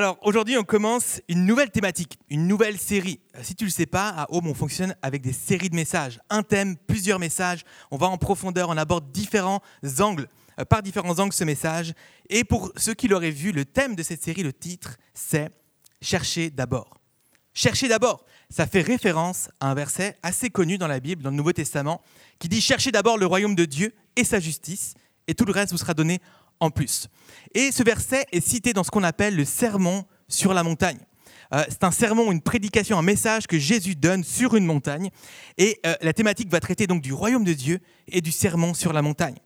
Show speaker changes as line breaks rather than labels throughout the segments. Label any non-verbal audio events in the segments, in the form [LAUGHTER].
Alors aujourd'hui, on commence une nouvelle thématique, une nouvelle série. Euh, Si tu ne le sais pas, à Home, on fonctionne avec des séries de messages. Un thème, plusieurs messages. On va en profondeur, on aborde différents angles, euh, par différents angles ce message. Et pour ceux qui l'auraient vu, le thème de cette série, le titre, c'est Chercher d'abord. Chercher d'abord, ça fait référence à un verset assez connu dans la Bible, dans le Nouveau Testament, qui dit Cherchez d'abord le royaume de Dieu et sa justice, et tout le reste vous sera donné plus. Et ce verset est cité dans ce qu'on appelle le sermon sur la montagne. Euh, c'est un sermon, une prédication, un message que Jésus donne sur une montagne. Et euh, la thématique va traiter donc du royaume de Dieu et du sermon sur la montagne.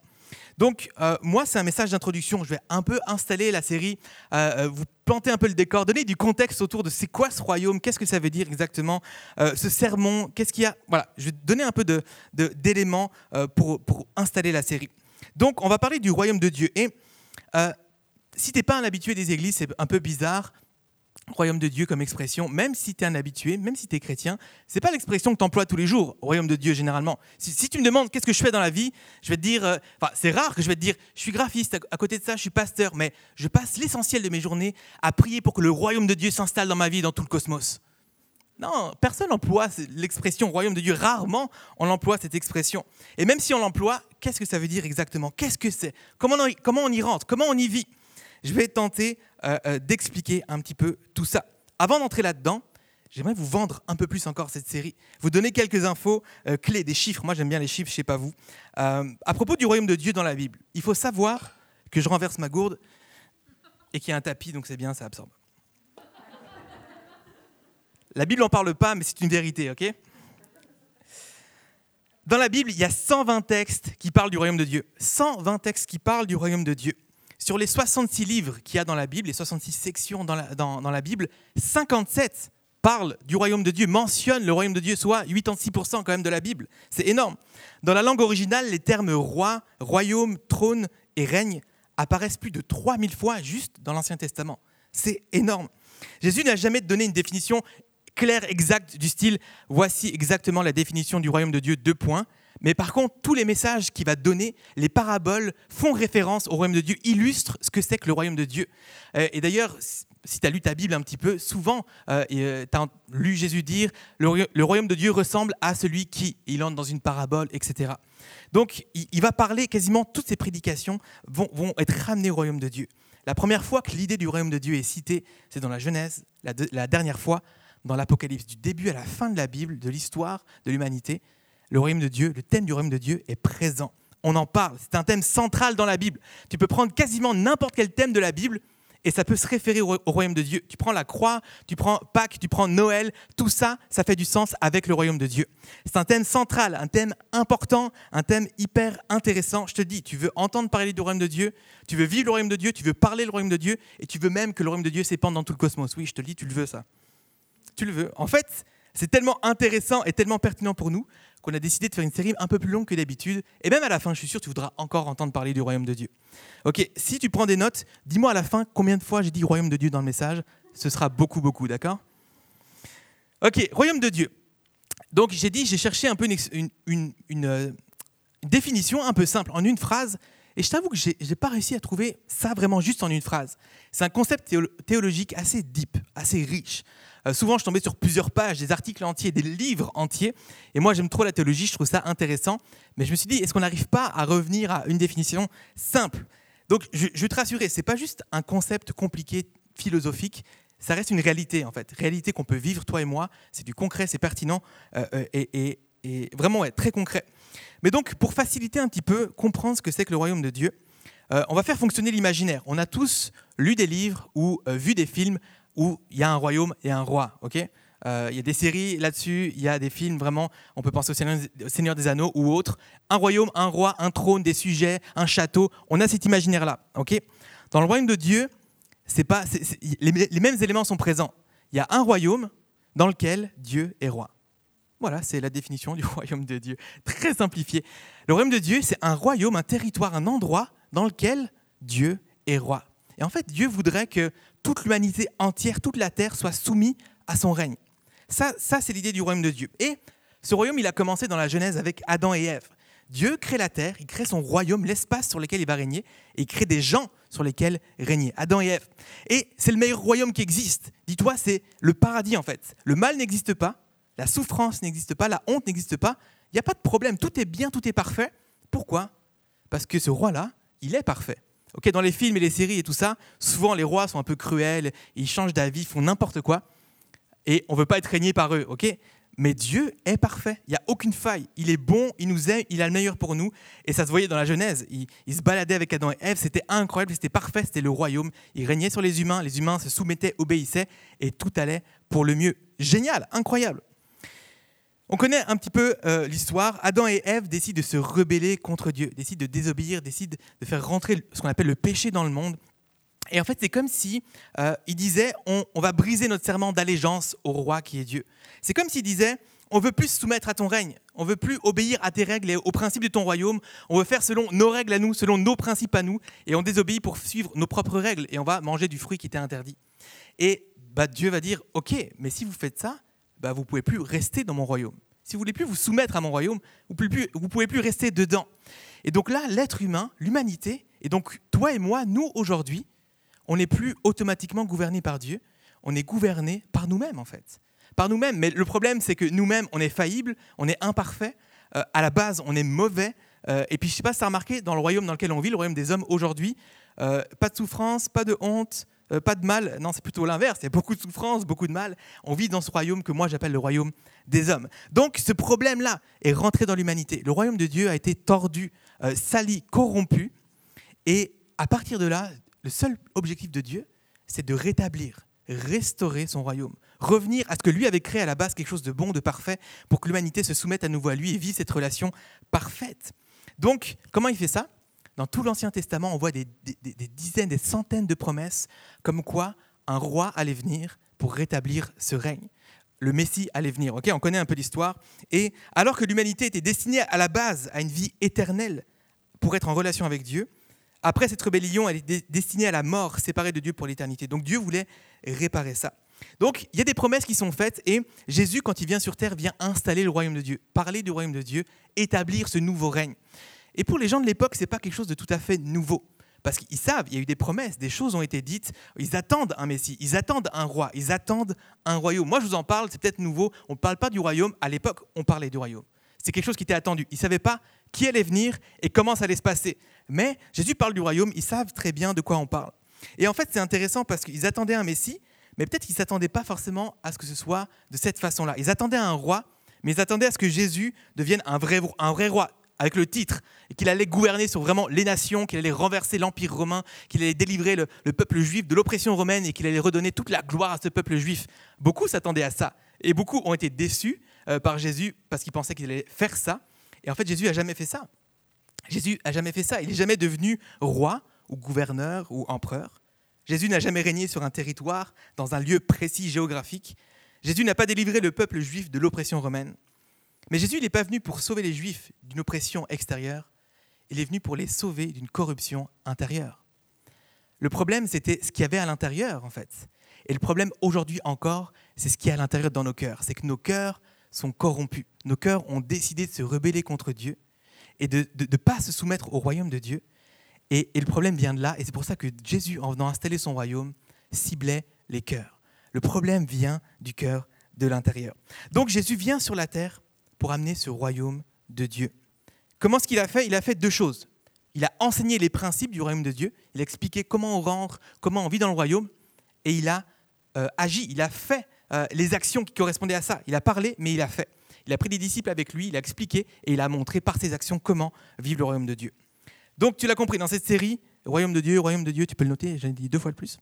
Donc, euh, moi, c'est un message d'introduction. Je vais un peu installer la série, vous planter un peu le décor, donner du contexte autour de c'est quoi ce royaume, qu'est-ce que ça veut dire exactement, ce sermon, qu'est-ce qu'il y a. Voilà, je vais donner un peu d'éléments pour, pour installer la série. Donc, on va parler du royaume de Dieu. Et euh, si tu n'es pas un habitué des églises, c'est un peu bizarre. Royaume de Dieu comme expression, même si tu es un habitué, même si tu es chrétien, c'est pas l'expression que tu emploies tous les jours, royaume de Dieu généralement. Si, tu me demandes qu'est-ce que je fais dans la vie, je vais te dire, euh, c'est rare que je vais te dire, je suis graphiste, à, à côté de ça je suis pasteur, mais je passe l'essentiel de mes journées à prier pour que le royaume de Dieu s'installe dans ma vie, dans tout le cosmos. Non, personne n'emploie l'expression royaume de Dieu. Rarement on emploie cette expression. Et même si on l'emploie, qu'est-ce que ça veut dire exactement? Qu'est-ce que c'est? Comment, on comment on y rentre? Comment on y vit? Je vais tenter euh, euh, d'expliquer un petit peu tout ça. Avant d'entrer là-dedans, j'aimerais vous vendre un peu plus encore cette série, vous donner quelques infos euh, clés, des chiffres. Moi j'aime bien les chiffres, je sais pas vous. À propos du royaume de Dieu dans la Bible, il faut savoir que je renverse ma gourde et qu'il y a un tapis, donc c'est bien, ça absorbe. La Bible n'en parle pas, mais c'est une vérité, ok? Dans la Bible, il y a 120 textes qui parlent du royaume de Dieu. 120 textes qui parlent du royaume de Dieu. Sur les 66 livres qu'il y a dans la Bible, les 66 sections dans la, dans, dans la Bible, 57 parlent du royaume de Dieu, mentionnent le royaume de Dieu, soit 86% quand même de la Bible. C'est énorme. Dans la langue originale, les termes roi, royaume, trône et règne apparaissent plus de 3000 fois juste dans l'Ancien Testament. C'est énorme. Jésus n'a jamais donné une définition claire, exacte du style voici exactement la définition du royaume de Dieu, deux points. Mais par contre, tous les messages qu'il va donner, les paraboles, font référence au royaume de Dieu, illustrent ce que c'est que le royaume de Dieu. Euh, et d'ailleurs, si tu as lu ta Bible un petit peu, souvent, tu as lu Jésus dire le, roya- le royaume de Dieu ressemble à celui qui, il entre dans une parabole, etc. Donc, il, va parler, quasiment toutes ses prédications vont, être ramenées au royaume de Dieu. La première fois que l'idée du royaume de Dieu est citée, c'est dans la Genèse, la dernière fois, dans l'Apocalypse, du début à la fin de la Bible, de l'histoire de l'humanité, le royaume de Dieu, le thème du royaume de Dieu est présent. On en parle, c'est un thème central dans la Bible. Tu peux prendre quasiment n'importe quel thème de la Bible et ça peut se référer au, au royaume de Dieu. Tu prends la croix, tu prends Pâques, tu prends Noël, tout ça, ça fait du sens avec le royaume de Dieu. C'est un thème central, un thème important, un thème hyper intéressant. Je te dis, tu veux entendre parler du royaume de Dieu, tu veux vivre le royaume de Dieu, tu veux parler le royaume de Dieu et tu veux même que le royaume de Dieu s'épande dans tout le cosmos. Oui, je te le dis, tu le veux ça tu le veux. En fait, c'est tellement intéressant et tellement pertinent pour nous qu'on a décidé de faire une série un peu plus longue que d'habitude. Et même à la fin, je suis sûr, tu voudras encore entendre parler du royaume de Dieu. Ok, si tu prends des notes, dis-moi à la fin combien de fois j'ai dit royaume de Dieu dans le message. Ce sera beaucoup, beaucoup, d'accord? Ok, royaume de Dieu. Donc j'ai dit, j'ai cherché un peu une, euh, une définition un peu simple, en une phrase. Et je t'avoue que j'ai n'ai pas réussi à trouver ça vraiment juste en une phrase. C'est un concept théolo- théologique assez deep, assez riche. Euh, souvent, je tombais sur plusieurs pages, des articles entiers, des livres entiers. Et moi, j'aime trop la théologie, je trouve ça intéressant. Mais je me suis dit, est-ce qu'on n'arrive pas à revenir à une définition simple? Donc, je, veux te rassurer, c'est pas juste un concept compliqué, philosophique. Ça reste une réalité, en fait. Réalité qu'on peut vivre, toi et moi. C'est du concret, c'est pertinent euh, euh, et, vraiment ouais, très concret. Mais donc, pour faciliter un petit peu, comprendre ce que c'est que le royaume de Dieu, on va faire fonctionner l'imaginaire. On a tous lu des livres ou vu des films où il y a un royaume et un roi, ok? Euh, Il y a des séries là-dessus, il y a des films vraiment, on peut penser au Seigneur, des Anneaux ou autres. Un royaume, un roi, un trône, des sujets, un château. On a cet imaginaire-là, ok? Dans le royaume de Dieu, c'est pas, les, les mêmes éléments sont présents. Il y a un royaume dans lequel Dieu est roi. Voilà, c'est la définition du [LAUGHS] royaume de Dieu, très simplifié. Le royaume de Dieu, c'est un royaume, un territoire, un endroit dans lequel Dieu est roi. Et en fait, Dieu voudrait que toute l'humanité entière, toute la terre soit soumise à son règne. Ça, ça c'est l'idée du royaume de Dieu. Et ce royaume, il a commencé dans la Genèse avec Adam et Ève. Dieu crée la terre, il crée son royaume, l'espace sur lequel il va régner, et il crée des gens sur lesquels régner, Adam et Ève. Et c'est le meilleur royaume qui existe. Dis-toi, c'est le paradis en fait. Le mal n'existe pas, la souffrance n'existe pas, la honte n'existe pas, il n'y a pas de problème, tout est bien, tout est parfait. Pourquoi? Parce que ce roi-là, il est parfait. Ok, dans les films et les séries et tout ça, souvent les rois sont un peu cruels, ils changent d'avis, font n'importe quoi, et on veut pas être régné par eux. Ok, mais Dieu est parfait, il n'y a aucune faille. Il est bon, il nous aime, il a le meilleur pour nous. Et ça se voyait dans la Genèse. Il, se baladait avec Adam et Ève, c'était incroyable, c'était parfait, c'était le royaume. Il régnait sur les humains, les humains se soumettaient, obéissaient, et tout allait pour le mieux. Génial, incroyable. On connaît un petit peu euh, l'histoire. Adam et Ève décident de se rebeller contre Dieu, décident de désobéir, décident de faire rentrer ce qu'on appelle le péché dans le monde. Et en fait, c'est comme si euh, il on, va briser notre serment d'allégeance au roi qui est Dieu. C'est comme s'il disait on veut plus se soumettre à ton règne, on veut plus obéir à tes règles et aux principes de ton royaume, on veut faire selon nos règles à nous, selon nos principes à nous, et on désobéit pour suivre nos propres règles, et on va manger du fruit qui était interdit. Et bah, Dieu va dire ok, mais si vous faites ça, bah, vous pouvez plus rester dans mon royaume. Si vous voulez plus vous soumettre à mon royaume, vous ne pouvez, pouvez plus rester dedans. Et donc là, l'être humain, l'humanité, et donc toi et moi, nous aujourd'hui, on n'est plus automatiquement gouverné par Dieu, on est gouverné par nous-mêmes en fait. Par nous-mêmes. Mais le problème, c'est que nous-mêmes, on est faillible, on est imparfait, euh, à la base, on est mauvais. Euh, et puis, je ne sais pas si tu as remarqué, dans le royaume dans lequel on vit, le royaume des hommes aujourd'hui, euh, pas de souffrance, pas de honte, pas de mal. Non, c'est plutôt l'inverse. Il y a beaucoup de souffrance, beaucoup de mal. On vit dans ce royaume que moi j'appelle le royaume des hommes. Donc, ce problème-là est rentré dans l'humanité. Le royaume de Dieu a été tordu, sali, corrompu. Et à partir de là, le seul objectif de Dieu, c'est de rétablir, restaurer son royaume, revenir à ce que lui avait créé à la base, quelque chose de bon, de parfait, pour que l'humanité se soumette à nouveau à lui et vive cette relation parfaite. Donc, comment il fait ça? Dans tout l'Ancien Testament, on voit des, dizaines, des centaines de promesses comme quoi un roi allait venir pour rétablir ce règne. Le Messie allait venir. On connaît un peu l'histoire. Et alors que l'humanité était destinée à la base à une vie éternelle pour être en relation avec Dieu, après cette rébellion, elle est destinée à la mort, séparée de Dieu pour l'éternité. Donc Dieu voulait réparer ça. Donc il y a des promesses qui sont faites et Jésus, quand il vient sur terre, vient installer le royaume de Dieu, parler du royaume de Dieu, établir ce nouveau règne. Et pour les gens de l'époque, ce n'est pas quelque chose de tout à fait nouveau. Parce qu'ils savent, il y a eu des promesses, des choses ont été dites, ils attendent un Messie, ils attendent un roi, ils attendent un royaume. Moi, je vous en parle, c'est peut-être nouveau, on ne parle pas du royaume, à l'époque, on parlait du royaume. C'est quelque chose qui était attendu. Ils ne savaient pas qui allait venir et comment ça allait se passer. Mais Jésus parle du royaume, ils savent très bien de quoi on parle. Et en fait, c'est intéressant parce qu'ils attendaient un Messie, mais peut-être qu'ils ne s'attendaient pas forcément à ce que ce soit de cette façon-là. Ils attendaient un roi, mais ils attendaient à ce que Jésus devienne un vrai, un vrai roi, avec le titre, qu'il allait gouverner sur vraiment les nations, qu'il allait renverser l'Empire romain, qu'il allait délivrer le, peuple juif de l'oppression romaine et qu'il allait redonner toute la gloire à ce peuple juif. Beaucoup s'attendaient à ça. Et beaucoup ont été déçus euh, par Jésus parce qu'ils pensaient qu'il allait faire ça. Et en fait, Jésus n'a jamais fait ça. Jésus n'a jamais fait ça. Il n'est jamais devenu roi ou gouverneur ou empereur. Jésus n'a jamais régné sur un territoire, dans un lieu précis géographique. Jésus n'a pas délivré le peuple juif de l'oppression romaine. Mais Jésus n'est pas venu pour sauver les juifs d'une oppression extérieure, il est venu pour les sauver d'une corruption intérieure. Le problème, c'était ce qu'il y avait à l'intérieur, en fait. Et le problème aujourd'hui encore, c'est ce qu'il y a à l'intérieur dans nos cœurs. C'est que nos cœurs sont corrompus. Nos cœurs ont décidé de se rebeller contre Dieu et de ne pas se soumettre au royaume de Dieu. Et, le problème vient de là, et c'est pour ça que Jésus, en venant installer son royaume, ciblait les cœurs. Le problème vient du cœur de l'intérieur. Donc Jésus vient sur la terre pour amener ce royaume de Dieu. Comment est-ce qu'il a fait? Il a fait deux choses. Il a enseigné les principes du royaume de Dieu, il a expliqué comment on rentre, comment on vit dans le royaume, et il a euh, agi, il a fait euh, les actions qui correspondaient à ça. Il a parlé, mais il a fait. Il a pris des disciples avec lui, il a expliqué et il a montré par ses actions comment vivre le royaume de Dieu. Donc tu l'as compris, dans cette série, royaume de Dieu, royaume de Dieu, tu peux le noter, j'en ai dit deux fois le plus.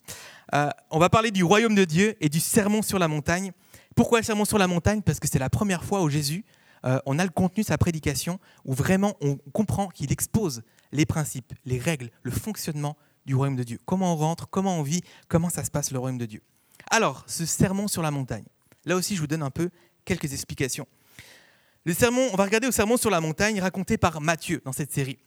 Euh, on va parler du royaume de Dieu et du sermon sur la montagne. Pourquoi le sermon sur la montagne? Parce que c'est la première fois où Jésus, euh, on a le contenu de sa prédication, où vraiment on comprend qu'il expose les principes, les règles, le fonctionnement du royaume de Dieu. Comment on rentre, comment on vit, comment ça se passe le royaume de Dieu. Alors, ce sermon sur la montagne. Là aussi, je vous donne un peu quelques explications. Le sermon, on va regarder au sermon sur la montagne raconté par Matthieu dans cette série.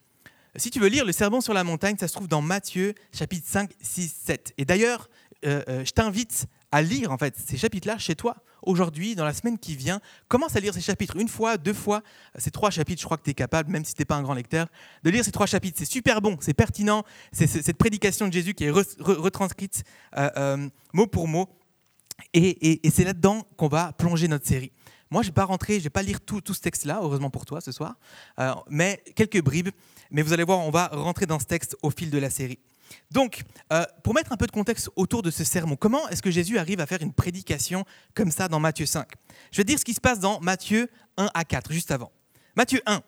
Si tu veux lire le sermon sur la montagne, ça se trouve dans Matthieu chapitre 5, 6, 7. Et d'ailleurs, euh, euh, je t'invite à lire en fait ces chapitres-là chez toi, aujourd'hui, dans la semaine qui vient. Commence à lire ces chapitres une fois, deux fois. Ces trois chapitres, je crois que tu es capable, même si tu n'es pas un grand lecteur, de lire ces trois chapitres. C'est super bon, c'est pertinent. C'est cette prédication de Jésus qui est retranscrite euh, mot pour mot. Et, c'est là-dedans qu'on va plonger notre série. Moi, je ne vais pas rentrer, je ne vais pas lire tout, ce texte-là, heureusement pour toi ce soir, mais quelques bribes. Mais vous allez voir, on va rentrer dans ce texte au fil de la série. Donc, euh, pour mettre un peu de contexte autour de ce sermon, comment est-ce que Jésus arrive à faire une prédication comme ça dans Matthieu 5 Je vais dire ce qui se passe dans Matthieu 1 à 4, juste avant. Matthieu 1,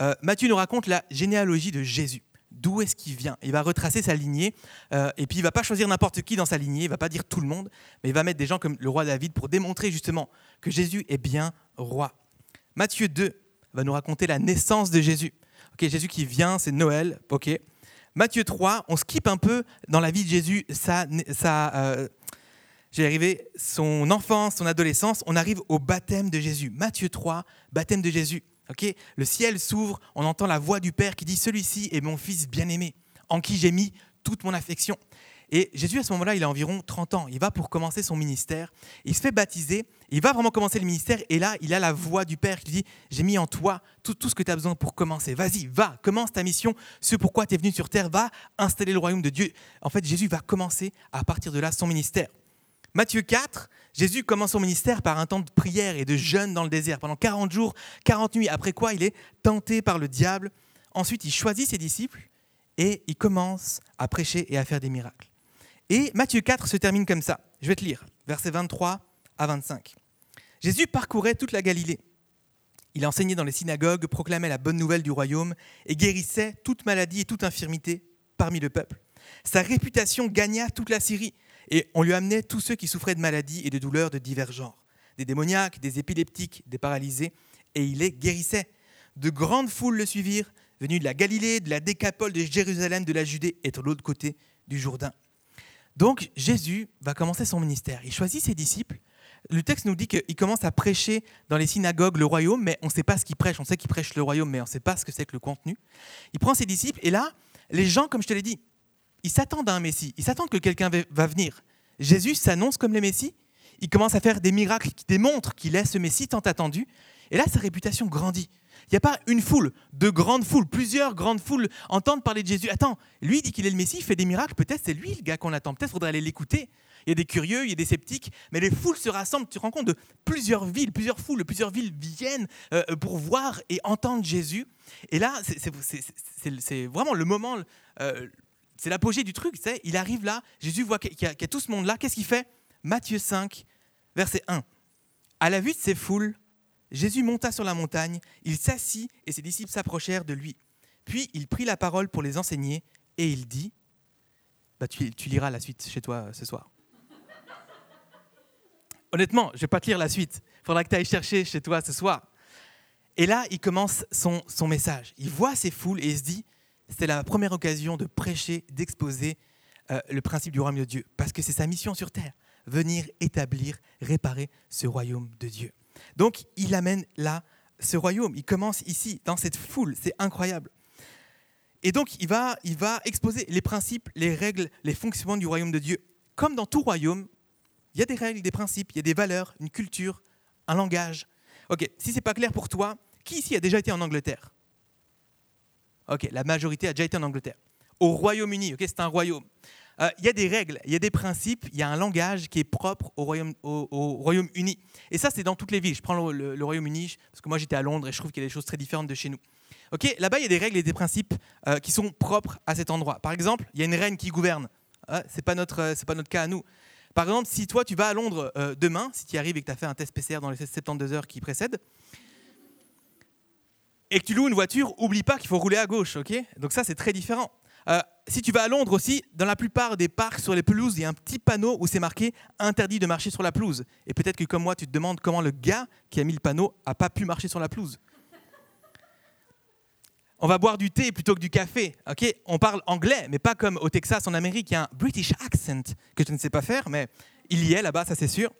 euh, Matthieu nous raconte la généalogie de Jésus. D'où est-ce qu'il vient? Il va retracer sa lignée, euh, et puis il va pas choisir n'importe qui dans sa lignée, il va pas dire tout le monde, mais il va mettre des gens comme le roi David pour démontrer justement que Jésus est bien roi. Matthieu 2 va nous raconter la naissance de Jésus. Jésus qui vient, c'est Noël. Matthieu 3, on skip un peu dans la vie de Jésus, euh, j'ai arrivé son enfance, son adolescence, on arrive au baptême de Jésus. Matthieu 3, baptême de Jésus. le ciel s'ouvre, on entend la voix du Père qui dit Celui-ci est mon Fils bien-aimé, en qui j'ai mis toute mon affection. Et Jésus, à ce moment-là, il a environ 30 ans. Il va pour commencer son ministère. Il se fait baptiser. Il va vraiment commencer le ministère. Et là, il a la voix du Père qui dit J'ai mis en toi tout, tout ce que tu as besoin pour commencer. Vas-y, va, commence ta mission. Ce pourquoi tu es venu sur terre, va installer le royaume de Dieu. En fait, Jésus va commencer à partir de là son ministère. Matthieu 4, Jésus commence son ministère par un temps de prière et de jeûne dans le désert pendant 40 jours, 40 nuits, après quoi il est tenté par le diable. Ensuite, il choisit ses disciples et il commence à prêcher et à faire des miracles. Et Matthieu 4 se termine comme ça. Je vais te lire, versets 23 à 25. Jésus parcourait toute la Galilée. Il enseignait dans les synagogues, proclamait la bonne nouvelle du royaume et guérissait toute maladie et toute infirmité parmi le peuple. Sa réputation gagna toute la Syrie et on lui amenait tous ceux qui souffraient de maladies et de douleurs de divers genres, des démoniaques, des épileptiques, des paralysés, et il les guérissait. De grandes foules le suivirent, venues de la Galilée, de la Décapole, de Jérusalem, de la Judée et de l'autre côté du Jourdain. Donc Jésus va commencer son ministère. Il choisit ses disciples. Le texte nous dit qu'il commence à prêcher dans les synagogues le royaume, mais on ne sait pas ce qu'il prêche. On sait qu'il prêche le royaume, mais on ne sait pas ce que c'est que le contenu. Il prend ses disciples et là, les gens, comme je te l'ai dit, ils s'attendent à un Messie. Ils s'attendent que quelqu'un va venir. Jésus s'annonce comme le Messie. Il commence à faire des miracles qui démontrent qu'il est ce Messie tant attendu. Et là, sa réputation grandit. Il n'y a pas une foule, de grandes foules, plusieurs grandes foules entendent parler de Jésus. Attends, lui dit qu'il est le Messie, il fait des miracles, peut-être c'est lui le gars qu'on attend, peut-être faudrait aller l'écouter. Il y a des curieux, il y a des sceptiques, mais les foules se rassemblent. Tu te rends compte de plusieurs villes, plusieurs foules, plusieurs villes viennent euh, pour voir et entendre Jésus. Et là, c'est vraiment le moment, euh, c'est l'apogée du truc. Il arrive là, Jésus voit qu'il y, a tout ce monde-là. Qu'est-ce qu'il fait? Matthieu 5, verset 1. À la vue de ces foules, Jésus monta sur la montagne, il s'assit et ses disciples s'approchèrent de lui. Puis il prit la parole pour les enseigner et il dit, bah, tu, liras la suite chez toi euh, ce soir. Honnêtement, je ne vais pas te lire la suite. Il faudra que tu ailles chercher chez toi ce soir. Et là, il commence son, message. Il voit ces foules et il se dit, c'est la première occasion de prêcher, d'exposer euh, le principe du royaume de Dieu. Parce que c'est sa mission sur terre, venir établir, réparer ce royaume de Dieu. Donc il amène là ce royaume. Il commence ici, dans cette foule. C'est incroyable. Et donc il va, il va exposer les principes, les règles, les fonctionnements du royaume de Dieu. Comme dans tout royaume, il y a des règles, des principes, il y a des valeurs, une culture, un langage. Ok, si c'est pas clair pour toi, qui ici a déjà été en Angleterre? Ok, la majorité a déjà été en Angleterre. Au Royaume-Uni, ok, c'est un royaume. Euh, il y a des règles, il y a des principes, il y a un langage qui est propre au Royaume-Uni. Au, Royaume et ça, c'est dans toutes les villes. Je prends le, Royaume-Uni parce que moi, j'étais à Londres et je trouve qu'il y a des choses très différentes de chez nous. Ok, Là-bas, il y a des règles et des principes euh, qui sont propres à cet endroit. Par exemple, il y a une reine qui gouverne. Ah, ce n'est pas, notre, pas notre cas à nous. Par exemple, si toi, tu vas à Londres euh, demain, si tu y arrives et que tu as fait un test PCR dans les 72 heures qui précèdent, et que tu loues une voiture, oublie pas qu'il faut rouler à gauche, ok? Donc ça, c'est très différent. Euh, si tu vas à Londres aussi, dans la plupart des parcs sur les pelouses, il y a un petit panneau où c'est marqué interdit de marcher sur la pelouse. Et peut-être que comme moi, tu te demandes comment le gars qui a mis le panneau a pas pu marcher sur la pelouse. on va boire du thé plutôt que du café. Ok, on parle anglais, mais pas comme au Texas, en Amérique, il y a un British accent que je ne sais pas faire, mais il y est là-bas, ça c'est sûr.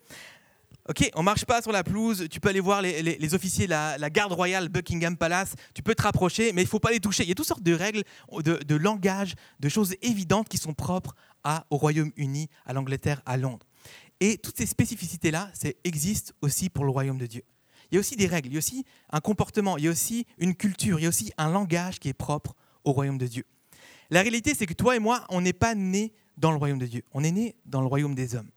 Ok, on marche pas sur la pelouse. Tu peux aller voir les, officiers, la, la, garde royale, Buckingham Palace. Tu peux te rapprocher, mais il faut pas les toucher. Il y a toutes sortes de règles, de, langage, de choses évidentes qui sont propres au Royaume-Uni, à l'Angleterre, à Londres. Et toutes ces spécificités-là, existent aussi pour le royaume de Dieu. Il y a aussi des règles, il y a aussi un comportement, il y a aussi une culture, il y a aussi un langage qui est propre au royaume de Dieu. La réalité, c'est que toi et moi, on n'est pas nés dans le royaume de Dieu. On est nés dans le royaume des hommes.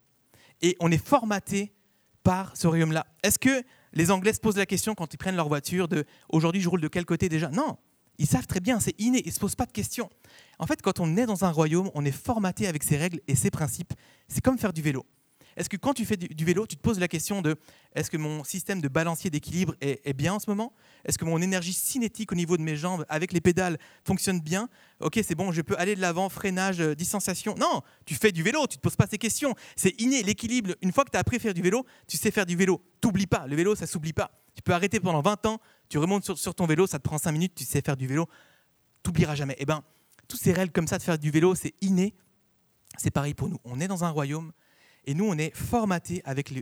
Et on est formaté par ce royaume-là. Est-ce que les Anglais se posent la question quand ils prennent leur voiture de aujourd'hui je roule de quel côté déjà? Non, ils savent très bien, c'est inné, ils ne se posent pas de questions. En fait, quand on est dans un royaume, on est formaté avec ses règles et ses principes. C'est comme faire du vélo. Est-ce que quand tu fais du, vélo, tu te poses la question de est-ce que mon système de balancier d'équilibre est, bien en ce moment? Est-ce que mon énergie cinétique au niveau de mes jambes avec les pédales fonctionne bien? Ok, c'est bon, je peux aller de l'avant, freinage, euh, distanciation. Non, tu fais du vélo, tu ne te poses pas ces questions. C'est inné, l'équilibre. Une fois que tu as appris à faire du vélo, tu sais faire du vélo. T'oublies pas, le vélo, ça s'oublie pas. Tu peux arrêter pendant 20 ans, tu remontes sur, ton vélo, ça te prend 5 minutes, tu sais faire du vélo. T'oublieras jamais. Eh bien, toutes ces règles comme ça de faire du vélo, c'est inné. C'est pareil pour nous. On est dans un royaume et nous, on est formaté avec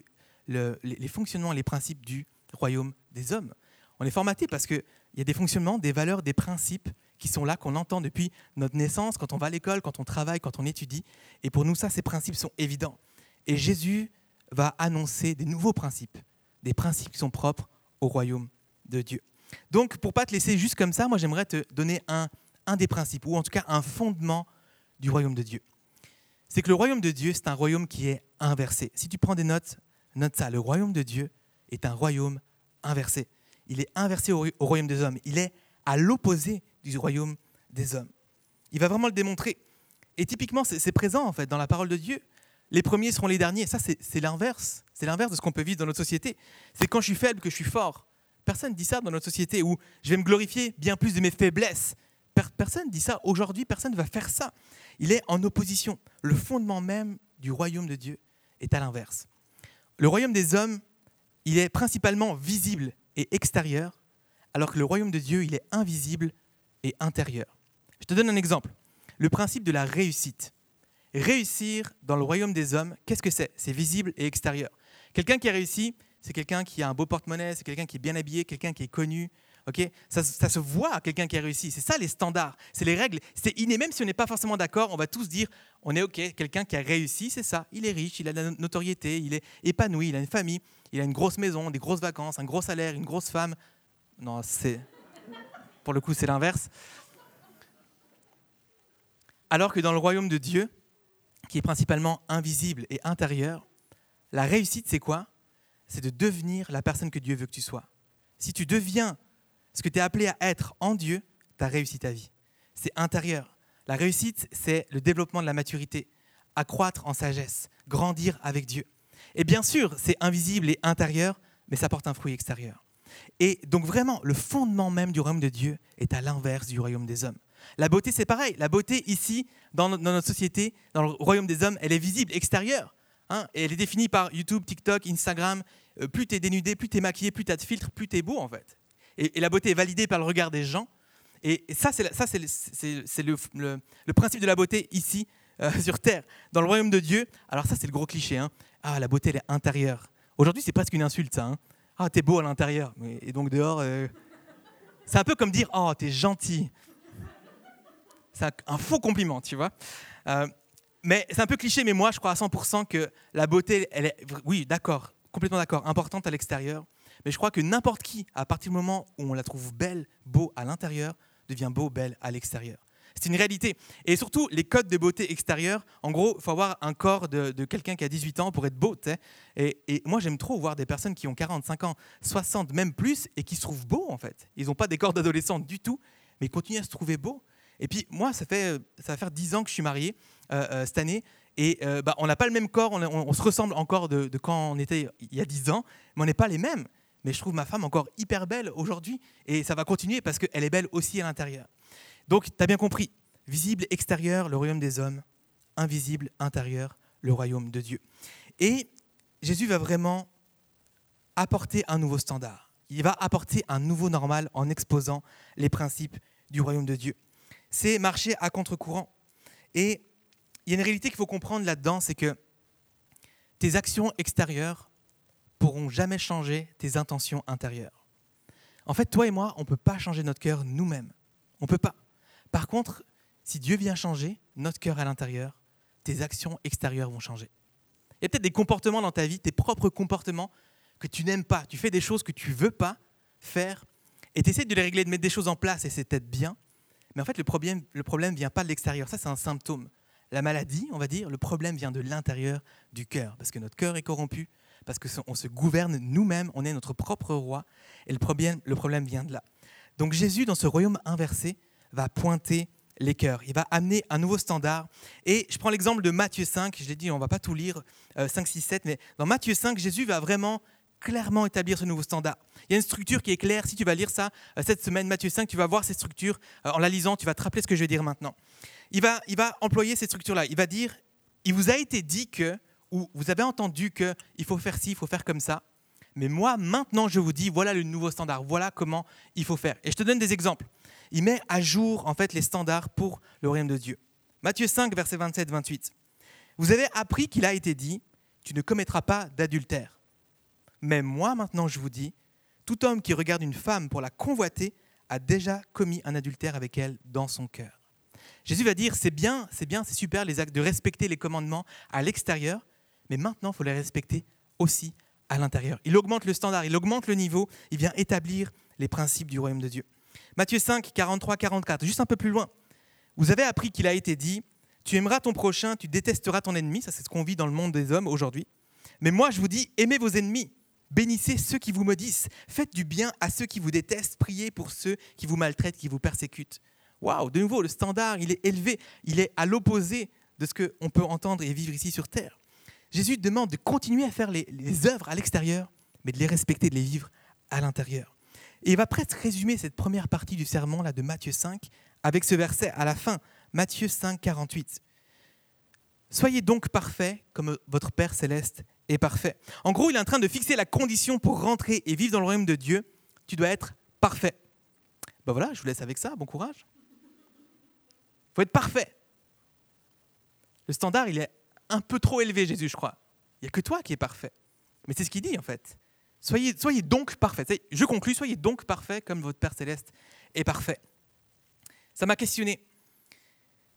les fonctionnements, les principes du royaume des hommes. On est formaté parce qu'il y a des fonctionnements, des valeurs, des principes qui sont là, qu'on entend depuis notre naissance, quand on va à l'école, quand on travaille, quand on étudie. Et pour nous, ça, ces principes sont évidents. Et Jésus va annoncer des nouveaux principes, des principes qui sont propres au royaume de Dieu. Donc, pour pas te laisser juste comme ça, moi, j'aimerais te donner un, un des principes, ou en tout cas un fondement du royaume de Dieu c'est que le royaume de Dieu, c'est un royaume qui est inversé. Si tu prends des notes, note ça. Le royaume de Dieu est un royaume inversé. Il est inversé au, royaume des hommes. Il est à l'opposé du royaume des hommes. Il va vraiment le démontrer. Et typiquement, c'est présent en fait dans la parole de Dieu. Les premiers seront les derniers. Ça, c'est l'inverse. C'est l'inverse de ce qu'on peut vivre dans notre société. C'est quand je suis faible que je suis fort. Personne ne dit ça dans notre société où je vais me glorifier bien plus de mes faiblesses. Personne ne dit ça. Aujourd'hui, personne ne va faire ça il est en opposition. Le fondement même du royaume de Dieu est à l'inverse. Le royaume des hommes, il est principalement visible et extérieur, alors que le royaume de Dieu, il est invisible et intérieur. Je te donne un exemple. Le principe de la réussite. Réussir dans le royaume des hommes, qu'est-ce que c'est? C'est visible et extérieur. Quelqu'un qui a réussi, c'est quelqu'un qui a un beau porte-monnaie, c'est quelqu'un qui est bien habillé, quelqu'un qui est connu, ça, se voit à quelqu'un qui a réussi. C'est ça les standards, c'est les règles. C'est inné, même si on n'est pas forcément d'accord, on va tous dire on est OK, quelqu'un qui a réussi, c'est ça. Il est riche, il a de la notoriété, il est épanoui, il a une famille, il a une grosse maison, des grosses vacances, un gros salaire, une grosse femme. Non, c'est. Pour le coup, c'est l'inverse. Alors que dans le royaume de Dieu, qui est principalement invisible et intérieur, la réussite, c'est quoi? C'est de devenir la personne que Dieu veut que tu sois. Si tu deviens ce que tu es appelé à être en Dieu, tu as réussi ta vie. C'est intérieur. La réussite, c'est le développement de la maturité, accroître en sagesse, grandir avec Dieu. Et bien sûr, c'est invisible et intérieur, mais ça porte un fruit extérieur. Et donc vraiment, le fondement même du royaume de Dieu est à l'inverse du royaume des hommes. La beauté, c'est pareil. La beauté ici, dans notre société, dans le royaume des hommes, elle est visible, extérieure. Hein, elle est définie par YouTube, TikTok, Instagram. Euh, plus tu es dénudé, plus tu es maquillé, plus tu as de filtres, plus tu es beau en fait et, la beauté est validée par le regard des gens. Et, ça, c'est le, principe de la beauté ici, euh, [LAUGHS] sur Terre. Dans le royaume de Dieu, alors ça, c'est le gros cliché. Hein. Ah, la beauté, elle est intérieure. Aujourd'hui, c'est presque une insulte, ça. Hein. Ah, t'es beau à l'intérieur. Et donc dehors, euh, c'est un peu comme dire Oh, t'es gentil. C'est un, faux compliment, tu vois. Euh, mais c'est un peu cliché, mais moi, je crois à 100% que la beauté, elle est, oui, d'accord, complètement d'accord, importante à l'extérieur, mais je crois que n'importe qui, à partir du moment où on la trouve belle, beau à l'intérieur, devient beau, belle à l'extérieur. C'est une réalité. Et surtout, les codes de beauté extérieure, en gros, il faut avoir un corps de, quelqu'un qui a 18 ans pour être beau. Et, et, moi, j'aime trop voir des personnes qui ont 45 ans, 60, même plus, et qui se trouvent beaux, en fait. Ils n'ont pas des corps d'adolescents du tout, mais ils continuent à se trouver beaux. Et puis, moi, ça, fait, ça va faire 10 ans que je suis marié euh, euh, cette année. Et euh, bah, on n'a pas le même corps, on, se ressemble encore de, de, quand on était il y a 10 ans, mais on n'est pas les mêmes mais je trouve ma femme encore hyper belle aujourd'hui et ça va continuer parce qu'elle est belle aussi à l'intérieur. Donc, tu as bien compris, visible extérieur, le royaume des hommes, invisible intérieur, le royaume de Dieu. Et Jésus va vraiment apporter un nouveau standard. Il va apporter un nouveau normal en exposant les principes du royaume de Dieu. C'est marcher à contre-courant. Et il y a une réalité qu'il faut comprendre là-dedans, c'est que tes actions extérieures pourront jamais changer tes intentions intérieures. En fait, toi et moi, on ne peut pas changer notre cœur nous-mêmes. On ne peut pas. Par contre, si Dieu vient changer notre cœur à l'intérieur, tes actions extérieures vont changer. Il y a peut-être des comportements dans ta vie, tes propres comportements que tu n'aimes pas. Tu fais des choses que tu veux pas faire et tu essaies de les régler, de mettre des choses en place et c'est peut-être bien. Mais en fait, le problème le problème vient pas de l'extérieur. Ça, c'est un symptôme. La maladie, on va dire, le problème vient de l'intérieur du cœur parce que notre cœur est corrompu, parce qu'on se gouverne nous-mêmes, on est notre propre roi et le problème, vient de là. Donc Jésus, dans ce royaume inversé, va pointer les cœurs. Il va amener un nouveau standard. Et je prends l'exemple de Matthieu 5. Je l'ai dit, on ne va pas tout lire, 5, 6, 7. Mais dans Matthieu 5, Jésus va vraiment clairement établir ce nouveau standard. Il y a une structure qui est claire. Si tu vas lire ça euh, cette semaine, Matthieu 5, tu vas voir ces structures. Euh, en la lisant, tu vas te rappeler ce que je vais dire maintenant. Il va, il va employer ces structures-là. Il va dire, il vous a été dit que, ou vous avez entendu que il faut faire ci, il faut faire comme ça. Mais moi, maintenant, je vous dis, voilà le nouveau standard. Voilà comment il faut faire. Et je te donne des exemples il met à jour en fait les standards pour le royaume de Dieu. Matthieu 5, verset 27-28. Vous avez appris qu'il a été dit, tu ne commettras pas d'adultère. Mais moi maintenant je vous dis, tout homme qui regarde une femme pour la convoiter a déjà commis un adultère avec elle dans son cœur. Jésus va dire, c'est bien, c'est bien, c'est super les actes de respecter les commandements à l'extérieur, mais maintenant il faut les respecter aussi à l'intérieur. Il augmente le standard, il augmente le niveau, il vient établir les principes du royaume de Dieu. Matthieu 5, 43, 44, juste un peu plus loin. Vous avez appris qu'il a été dit, tu aimeras ton prochain, tu détesteras ton ennemi, ça c'est ce qu'on vit dans le monde des hommes aujourd'hui. Mais moi je vous dis, aimez vos ennemis, bénissez ceux qui vous maudissent, faites du bien à ceux qui vous détestent, priez pour ceux qui vous maltraitent, qui vous persécutent. Waouh, de nouveau, le standard, il est élevé, il est à l'opposé de ce qu'on peut entendre et vivre ici sur Terre. Jésus demande de continuer à faire les, œuvres à l'extérieur, mais de les respecter, de les vivre à l'intérieur. Et il va presque résumer cette première partie du sermon là de Matthieu 5 avec ce verset à la fin, Matthieu 5, 48. Soyez donc parfaits comme votre Père céleste est parfait. En gros, il est en train de fixer la condition pour rentrer et vivre dans le royaume de Dieu. Tu dois être parfait. Ben voilà, je vous laisse avec ça. Bon courage. Il faut être parfait. Le standard, il est un peu trop élevé, Jésus, je crois. Il n'y a que toi qui es parfait. Mais c'est ce qu'il dit, en fait. Soyez, soyez donc parfaits. Je conclus, soyez donc parfaits comme votre Père céleste est parfait. Ça m'a questionné.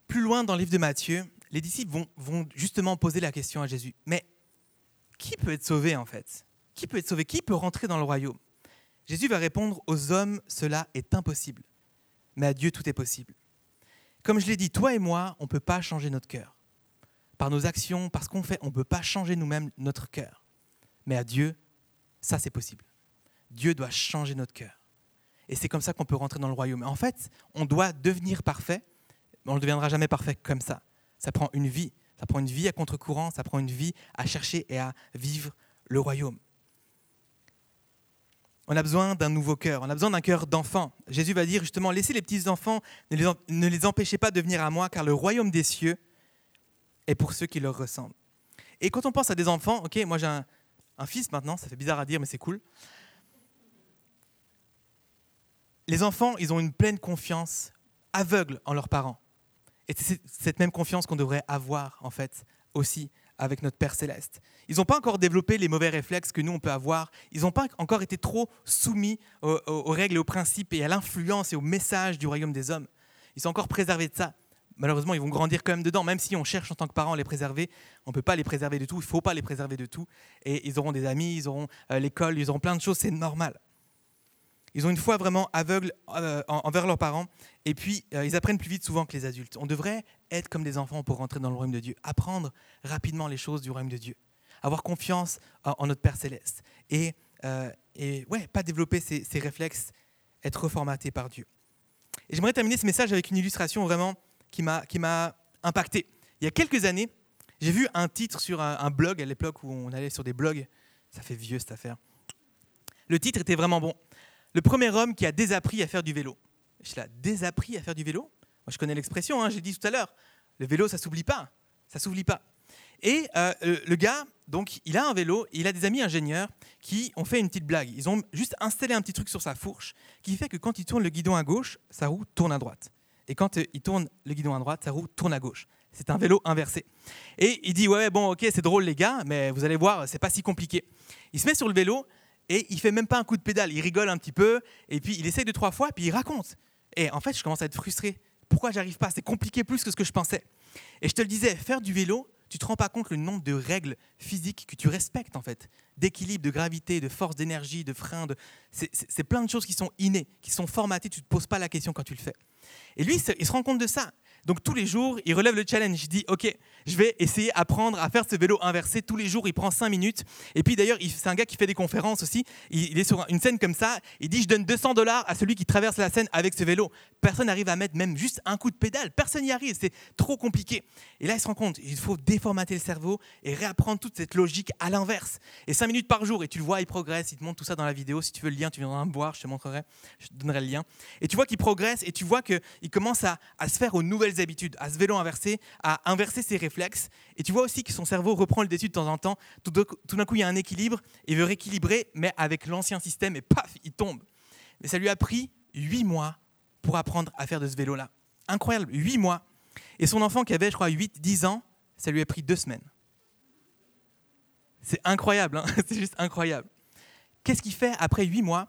Plus loin dans le livre de Matthieu, les disciples vont, vont justement poser la question à Jésus. Mais qui peut être sauvé en fait? Qui peut être sauvé? Qui peut rentrer dans le royaume? Jésus va répondre aux hommes, cela est impossible. Mais à Dieu, tout est possible. Comme je l'ai dit, toi et moi, on ne peut pas changer notre cœur. Par nos actions, par ce qu'on fait, on ne peut pas changer nous-mêmes notre cœur. Mais à Dieu, ça, c'est possible. Dieu doit changer notre cœur. Et c'est comme ça qu'on peut rentrer dans le royaume. En fait, on doit devenir parfait, mais on ne deviendra jamais parfait comme ça. Ça prend une vie. Ça prend une vie à contre-courant, ça prend une vie à chercher et à vivre le royaume. On a besoin d'un nouveau cœur, on a besoin d'un cœur d'enfant. Jésus va dire justement, laissez les petits enfants, ne les, empêchez pas de venir à moi, car le royaume des cieux est pour ceux qui leur ressemblent. Et quand on pense à des enfants, ok, moi j'ai un, un fils maintenant, ça fait bizarre à dire, mais c'est cool. Les enfants, ils ont une pleine confiance aveugle en leurs parents. Et c'est cette même confiance qu'on devrait avoir, en fait, aussi avec notre Père céleste. Ils n'ont pas encore développé les mauvais réflexes que nous, on peut avoir. Ils n'ont pas encore été trop soumis aux, aux règles et aux principes et à l'influence et au message du royaume des hommes. Ils sont encore préservés de ça malheureusement, ils vont grandir quand même dedans. Même si on cherche en tant que parents à les préserver, on ne peut pas les préserver de tout. Il ne faut pas les préserver de tout. Et ils auront des amis, ils auront euh, l'école, ils auront plein de choses. C'est normal. Ils ont une foi vraiment aveugle euh, envers leurs parents. Et puis, euh, ils apprennent plus vite souvent que les adultes. On devrait être comme des enfants pour rentrer dans le royaume de Dieu. Apprendre rapidement les choses du royaume de Dieu. Avoir confiance en, notre Père céleste. Et, ouais, pas développer ces, ces réflexes, être reformaté par Dieu. Et j'aimerais terminer ce message avec une illustration vraiment qui m'a impacté. Il y a quelques années, j'ai vu un titre sur un, blog, à l'époque où on allait sur des blogs. Ça fait vieux cette affaire. Le titre était vraiment bon. Le premier homme qui a désappris à faire du vélo. Je l'ai désappris à faire du vélo? Moi, je connais l'expression, hein, j'ai dit tout à l'heure. Le vélo, ça s'oublie pas. Ça s'oublie pas. Et euh, le gars, donc il a un vélo, il a des amis ingénieurs qui ont fait une petite blague. Ils ont juste installé un petit truc sur sa fourche qui fait que quand il tourne le guidon à gauche, sa roue tourne à droite. Et quand euh, il tourne le guidon à droite, sa roue tourne à gauche. C'est un vélo inversé. Et il dit ouais bon ok c'est drôle les gars, mais vous allez voir c'est pas si compliqué. Il se met sur le vélo et il fait même pas un coup de pédale, il rigole un petit peu et puis il essaye deux trois fois puis il raconte. Et en fait je commence à être frustré. Pourquoi j'arrive pas? C'est compliqué plus que ce que je pensais. Et je te le disais, faire du vélo, tu te rends pas compte le nombre de règles physiques que tu respectes en fait, d'équilibre, de gravité, de force, d'énergie, de frein. De... C'est plein de choses qui sont innées, qui sont formatées. Tu te poses pas la question quand tu le fais. Et lui, il se rend compte de ça. Donc tous les jours, il relève le challenge. Il dit, OK, je vais essayer d'apprendre à faire ce vélo inversé. Tous les jours, il prend 5 minutes. Et puis d'ailleurs, c'est un gars qui fait des conférences aussi. Il, est sur une scène comme ça. Il dit, je donne 200 dollars à celui qui traverse la scène avec ce vélo. Personne n'arrive à mettre même juste un coup de pédale. Personne n'y arrive. C'est trop compliqué. Et là, il se rend compte, il faut déformater le cerveau et réapprendre toute cette logique à l'inverse. Et 5 minutes par jour. Et tu le vois, il progresse. Il te montre tout ça dans la vidéo. Si tu veux le lien, tu viendras me voir. Je te montrerai. Je te donnerai le lien. Et tu vois qu'il progresse et tu vois qu'il commence à, à se faire aux nouvelles habitudes, à se vélo inversé, à inverser ses réflexes. Et tu vois aussi que son cerveau reprend le dessus de temps en temps. Tout d'un coup, il y a un équilibre, il veut rééquilibrer, mais avec l'ancien système, et paf, il tombe. Mais ça lui a pris huit mois pour apprendre à faire de ce vélo-là. Incroyable, huit mois. Et son enfant qui avait, je crois, 8-10 ans, ça lui a pris deux semaines. C'est incroyable, hein [LAUGHS] c'est juste incroyable. Qu'est-ce qu'il fait après huit mois?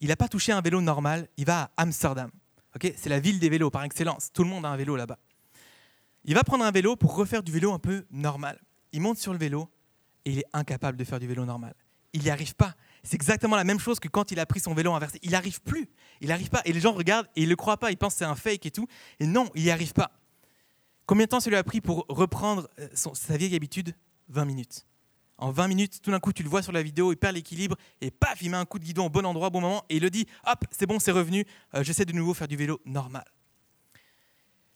Il n'a pas touché un vélo normal, il va à Amsterdam. C'est la ville des vélos par excellence. Tout le monde a un vélo là-bas. Il va prendre un vélo pour refaire du vélo un peu normal. Il monte sur le vélo et il est incapable de faire du vélo normal. Il n'y arrive pas. C'est exactement la même chose que quand il a pris son vélo inversé. Il n'arrive plus. Il n'arrive pas. Et les gens regardent et ils ne le croient pas. Ils pensent que c'est un fake et tout. Et non, il n'y arrive pas. Combien de temps ça lui a pris pour reprendre euh, sa vieille habitude? 20 minutes. En 20 minutes, tout d'un coup, tu le vois sur la vidéo, il perd l'équilibre et paf, il met un coup de guidon au bon endroit, au bon moment et il le dit hop, c'est bon, c'est revenu, euh, j'essaie de nouveau faire du vélo normal.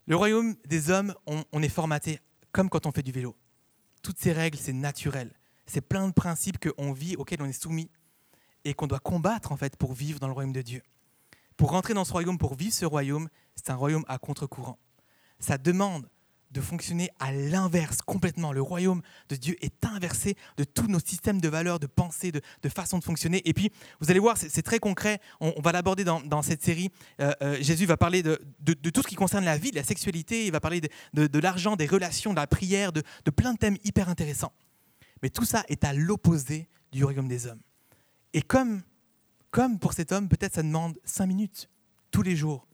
Le royaume des hommes, on, est formaté comme quand on fait du vélo. Toutes ces règles, c'est naturel. C'est plein de principes qu'on vit, auxquels on est soumis et qu'on doit combattre en fait pour vivre dans le royaume de Dieu. Pour rentrer dans ce royaume, pour vivre ce royaume, c'est un royaume à contre-courant. Ça demande de fonctionner à l'inverse complètement. Le royaume de Dieu est inversé de tous nos systèmes de valeurs, de pensée, de, façon de fonctionner. Et puis, vous allez voir, c'est très concret. On, va l'aborder dans, cette série. Euh, euh, Jésus va parler de, tout ce qui concerne la vie, de la sexualité. Il va parler de, l'argent, des relations, de la prière, de, plein de thèmes hyper intéressants. Mais tout ça est à l'opposé du royaume des hommes. Et comme, comme pour cet homme, peut-être ça demande cinq minutes tous les jours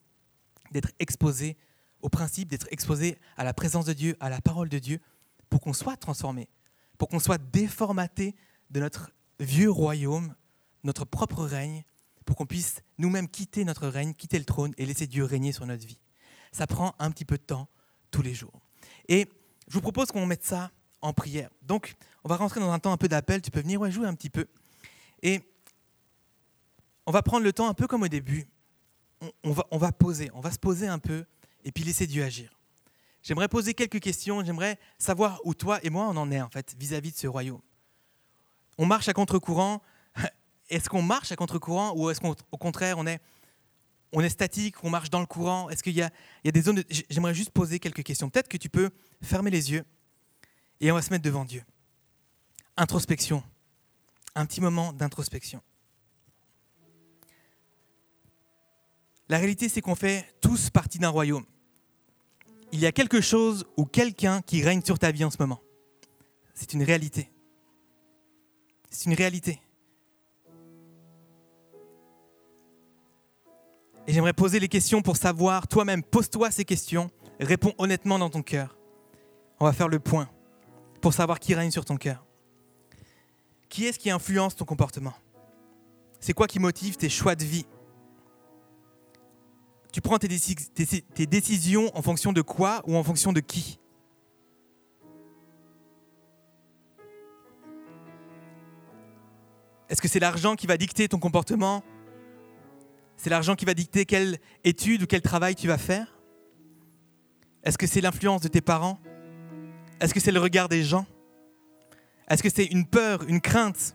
d'être exposé au principe d'être exposé à la présence de Dieu, à la parole de Dieu, pour qu'on soit transformé, pour qu'on soit déformaté de notre vieux royaume, notre propre règne, pour qu'on puisse nous-mêmes quitter notre règne, quitter le trône et laisser Dieu régner sur notre vie. Ça prend un petit peu de temps tous les jours. Et je vous propose qu'on mette ça en prière. Donc, on va rentrer dans un temps un peu d'appel. Tu peux venir jouer un petit peu. Et on va prendre le temps un peu comme au début. On, va, on va poser, on va se poser un peu et puis laisser Dieu agir. J'aimerais poser quelques questions, j'aimerais savoir où toi et moi on en est en fait vis-à-vis de ce royaume. On marche à contre-courant. [LAUGHS] Est-ce qu'on marche à contre-courant ou est-ce qu'au contraire on est, on est statique, on marche dans le courant? Est-ce qu'il y, y a, des zones J'aimerais juste poser quelques questions. Peut-être que tu peux fermer les yeux et on va se mettre devant Dieu. Introspection. Un petit moment d'introspection. La réalité, c'est qu'on fait tous partie d'un royaume. Il y a quelque chose ou quelqu'un qui règne sur ta vie en ce moment. C'est une réalité. C'est une réalité. Et j'aimerais poser les questions pour savoir, toi-même, pose-toi ces questions, réponds honnêtement dans ton cœur. On va faire le point pour savoir qui règne sur ton cœur. Qui est-ce qui influence ton comportement? C'est quoi qui motive tes choix de vie? Tu prends tes, décisions en fonction de quoi ou en fonction de qui? Est-ce que c'est l'argent qui va dicter ton comportement? C'est l'argent qui va dicter quelle étude ou quel travail tu vas faire? Est-ce que c'est l'influence de tes parents? Est-ce que c'est le regard des gens? Est-ce que c'est une peur, une crainte,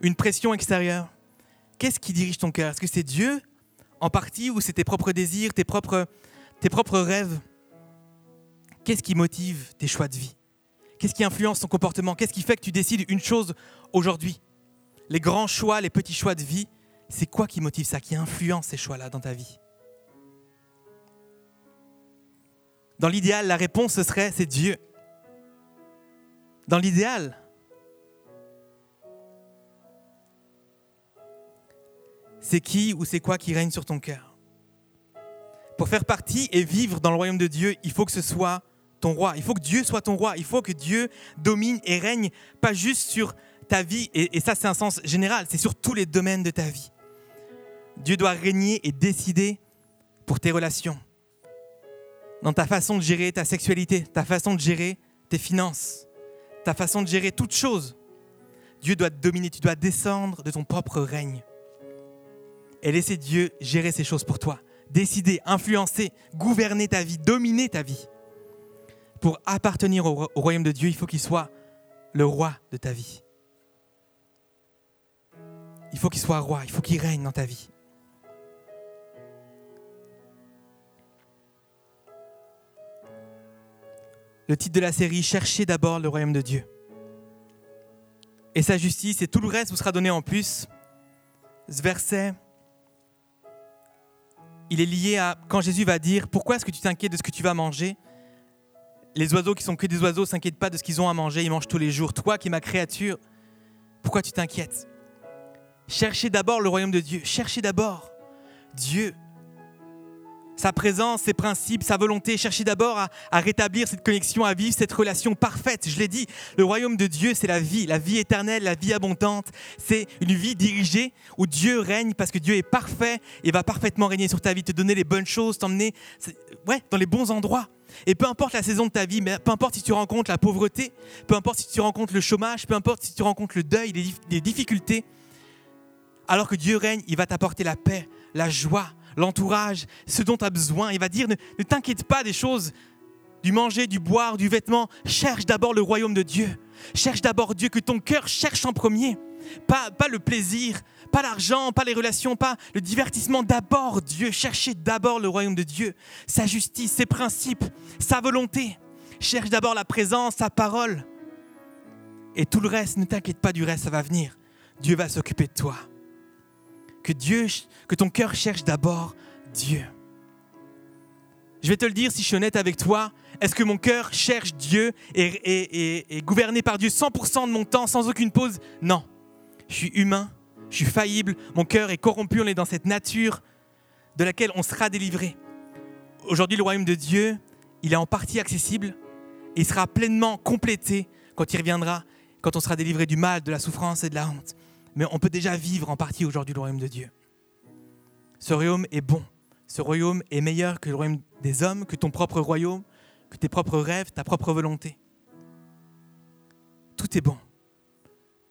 une pression extérieure? Qu'est-ce qui dirige ton cœur? Est-ce que c'est Dieu en partie ou c'est tes propres désirs, tes propres, rêves? Qu'est-ce qui motive tes choix de vie? Qu'est-ce qui influence ton comportement? Qu'est-ce qui fait que tu décides une chose aujourd'hui? Les grands choix, les petits choix de vie, c'est quoi qui motive ça, qui influence ces choix-là dans ta vie? Dans l'idéal, la réponse ce serait c'est Dieu. Dans l'idéal. C'est qui ou c'est quoi qui règne sur ton cœur? Pour faire partie et vivre dans le royaume de Dieu, il faut que ce soit ton roi. Il faut que Dieu soit ton roi. Il faut que Dieu domine et règne, pas juste sur ta vie, et, ça c'est un sens général, c'est sur tous les domaines de ta vie. Dieu doit régner et décider pour tes relations, dans ta façon de gérer ta sexualité, ta façon de gérer tes finances, ta façon de gérer toutes choses. Dieu doit te dominer, tu dois descendre de ton propre règne et laisser Dieu gérer ces choses pour toi. Décider, influencer, gouverner ta vie, dominer ta vie. Pour appartenir au, au royaume de Dieu, il faut qu'il soit le roi de ta vie. Il faut qu'il soit roi, il faut qu'il règne dans ta vie. le titre de la série Cherchez d'abord le royaume de Dieu. Et sa justice et tout le reste vous sera donné en plus. Ce verset, il est lié à quand Jésus va dire Pourquoi est-ce que tu t'inquiètes de ce que tu vas manger? Les oiseaux qui sont que des oiseaux s'inquiètent pas de ce qu'ils ont à manger, ils mangent tous les jours. Toi qui es ma créature, pourquoi tu t'inquiètes? Cherchez d'abord le royaume de Dieu. Cherchez d'abord Dieu sa présence, ses principes, sa volonté. Cherchez d'abord à, rétablir cette connexion, à vivre cette relation parfaite. Je l'ai dit, le royaume de Dieu, c'est la vie, la vie éternelle, la vie abondante. C'est une vie dirigée où Dieu règne parce que Dieu est parfait et va parfaitement régner sur ta vie, te donner les bonnes choses, t'emmener ouais, dans les bons endroits. Et peu importe la saison de ta vie, mais peu importe si tu rencontres la pauvreté, peu importe si tu rencontres le chômage, peu importe si tu rencontres le deuil, les difficultés, alors que Dieu règne, il va t'apporter la paix, la joie, l'entourage, ce dont tu as besoin. Il va dire, ne, t'inquiète pas des choses, du manger, du boire, du vêtement. Cherche d'abord le royaume de Dieu. Cherche d'abord Dieu, que ton cœur cherche en premier. Pas, pas le plaisir, pas l'argent, pas les relations, pas le divertissement. D'abord Dieu. Cherchez d'abord le royaume de Dieu, sa justice, ses principes, sa volonté. Cherche d'abord la présence, sa parole. Et tout le reste, ne t'inquiète pas du reste, ça va venir. Dieu va s'occuper de toi que Dieu, que ton cœur cherche d'abord Dieu. Je vais te le dire si je suis honnête avec toi. Est-ce que mon cœur cherche Dieu et est, gouverné par Dieu 100% de mon temps sans aucune pause? Non. Je suis humain, je suis faillible, mon cœur est corrompu, on est dans cette nature de laquelle on sera délivré. Aujourd'hui, le royaume de Dieu, il est en partie accessible et il sera pleinement complété quand il reviendra, quand on sera délivré du mal, de la souffrance et de la honte mais on peut déjà vivre en partie aujourd'hui le royaume de Dieu. Ce royaume est bon. Ce royaume est meilleur que le royaume des hommes, que ton propre royaume, que tes propres rêves, ta propre volonté. Tout est bon.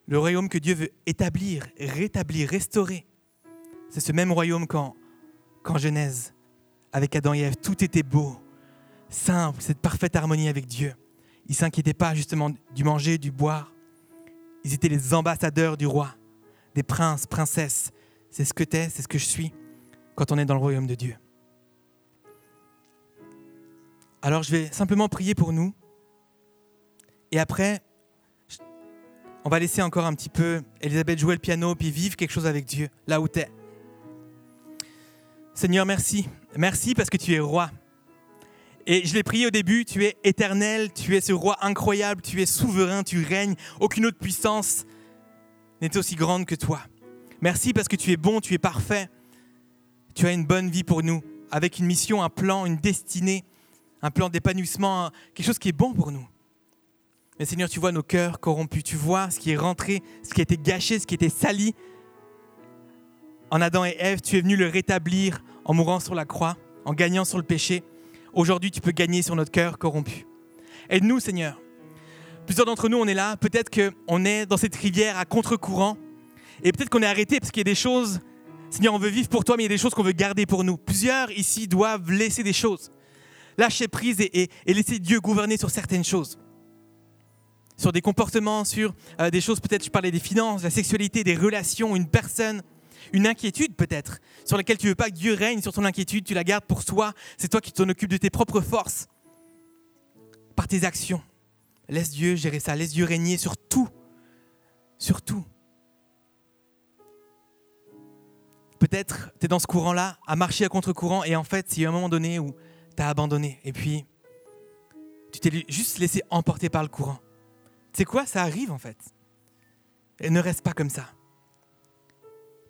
Le royaume que Dieu veut établir, rétablir, restaurer, c'est ce même royaume qu'en, Genèse, avec Adam et Ève. Tout était beau, simple, cette parfaite harmonie avec Dieu. Ils ne s'inquiétaient pas justement du manger, du boire. Ils étaient les ambassadeurs du roi des princes, princesses. C'est ce que tu es, c'est ce que je suis quand on est dans le royaume de Dieu. Alors je vais simplement prier pour nous. Et après, on va laisser encore un petit peu Elisabeth jouer le piano, puis vivre quelque chose avec Dieu, là où tu es. Seigneur, merci. Merci parce que tu es roi. Et je l'ai prié au début, tu es éternel, tu es ce roi incroyable, tu es souverain, tu règnes, aucune autre puissance n'est aussi grande que toi. Merci parce que tu es bon, tu es parfait. Tu as une bonne vie pour nous, avec une mission, un plan, une destinée, un plan d'épanouissement, quelque chose qui est bon pour nous. Mais Seigneur, tu vois nos cœurs corrompus, tu vois ce qui est rentré, ce qui a été gâché, ce qui a été sali. En Adam et Ève, tu es venu le rétablir en mourant sur la croix, en gagnant sur le péché. Aujourd'hui, tu peux gagner sur notre cœur corrompu. Aide-nous, Seigneur, Plusieurs d'entre nous, on est là, peut-être qu'on est dans cette rivière à contre-courant, et peut-être qu'on est arrêté parce qu'il y a des choses, Seigneur, on veut vivre pour toi, mais il y a des choses qu'on veut garder pour nous. Plusieurs ici doivent laisser des choses, lâcher prise et, laisser Dieu gouverner sur certaines choses. Sur des comportements, sur euh, des choses, peut-être je parlais des finances, la sexualité, des relations, une personne, une inquiétude peut-être, sur laquelle tu veux pas que Dieu règne sur ton inquiétude, tu la gardes pour toi, c'est toi qui t'en occupes de tes propres forces, par tes actions Laisse Dieu gérer ça. Laisse Dieu régner sur tout. Sur tout. Peut-être tu es dans ce courant-là, à marcher à contre-courant, et en fait, il y a un moment donné où tu as abandonné. Et puis, tu t'es juste laissé emporter par le courant. Tu sais quoi Ça arrive en fait. Et ne reste pas comme ça.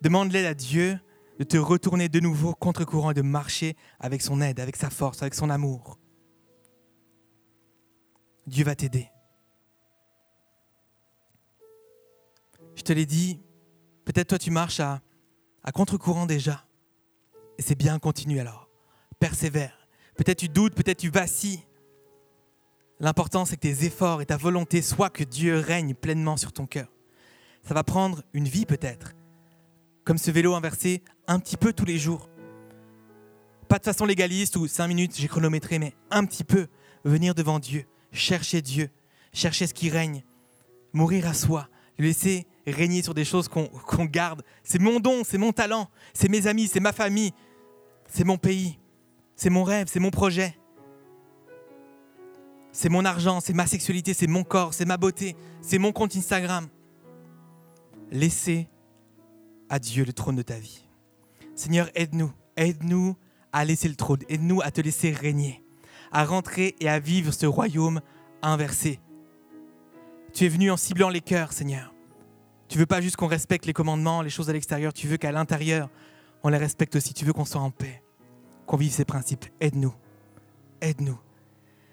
Demande l'aide à Dieu de te retourner de nouveau contre courant et de marcher avec son aide, avec sa force, avec son amour. Dieu va t'aider. Je te l'ai dit, peut-être toi tu marches à, contre-courant déjà. Et c'est bien, continue alors. Persévère. Peut-être tu doutes, peut-être tu vacilles. L'important, c'est que tes efforts et ta volonté soient que Dieu règne pleinement sur ton cœur. Ça va prendre une vie peut-être, comme ce vélo inversé, un petit peu tous les jours. Pas de façon légaliste ou cinq minutes, j'ai chronométré, mais un petit peu. Venir devant Dieu, chercher Dieu, chercher ce qui règne, mourir à soi, lui laisser régner sur des choses qu'on garde. C'est mon don, c'est mon talent, c'est mes amis, c'est ma famille, c'est mon pays, c'est mon rêve, c'est mon projet. C'est mon argent, c'est ma sexualité, c'est mon corps, c'est ma beauté, c'est mon compte Instagram. Laissez à Dieu le trône de ta vie. Seigneur, aide-nous, aide-nous à laisser le trône, aide-nous à te laisser régner, à rentrer et à vivre ce royaume inversé. Tu es venu en ciblant les cœurs, Seigneur. Tu veux pas juste qu'on respecte les commandements, les choses à l'extérieur, tu veux qu'à l'intérieur, on les respecte aussi. Tu veux qu'on soit en paix, qu'on vive ces principes. Aide-nous, aide-nous.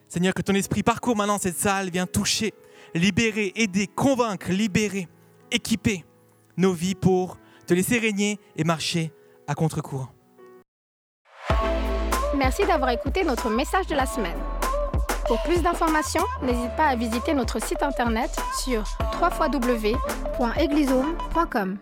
Seigneur, que ton esprit parcourt maintenant cette salle, vient toucher, libérer, aider, convaincre, libérer, équiper nos vies pour te laisser régner et marcher à contre-courant.
Merci d'avoir écouté notre message de la semaine. Pour plus d'informations, n'hésite pas à visiter notre site internet sur www.eglisome.com.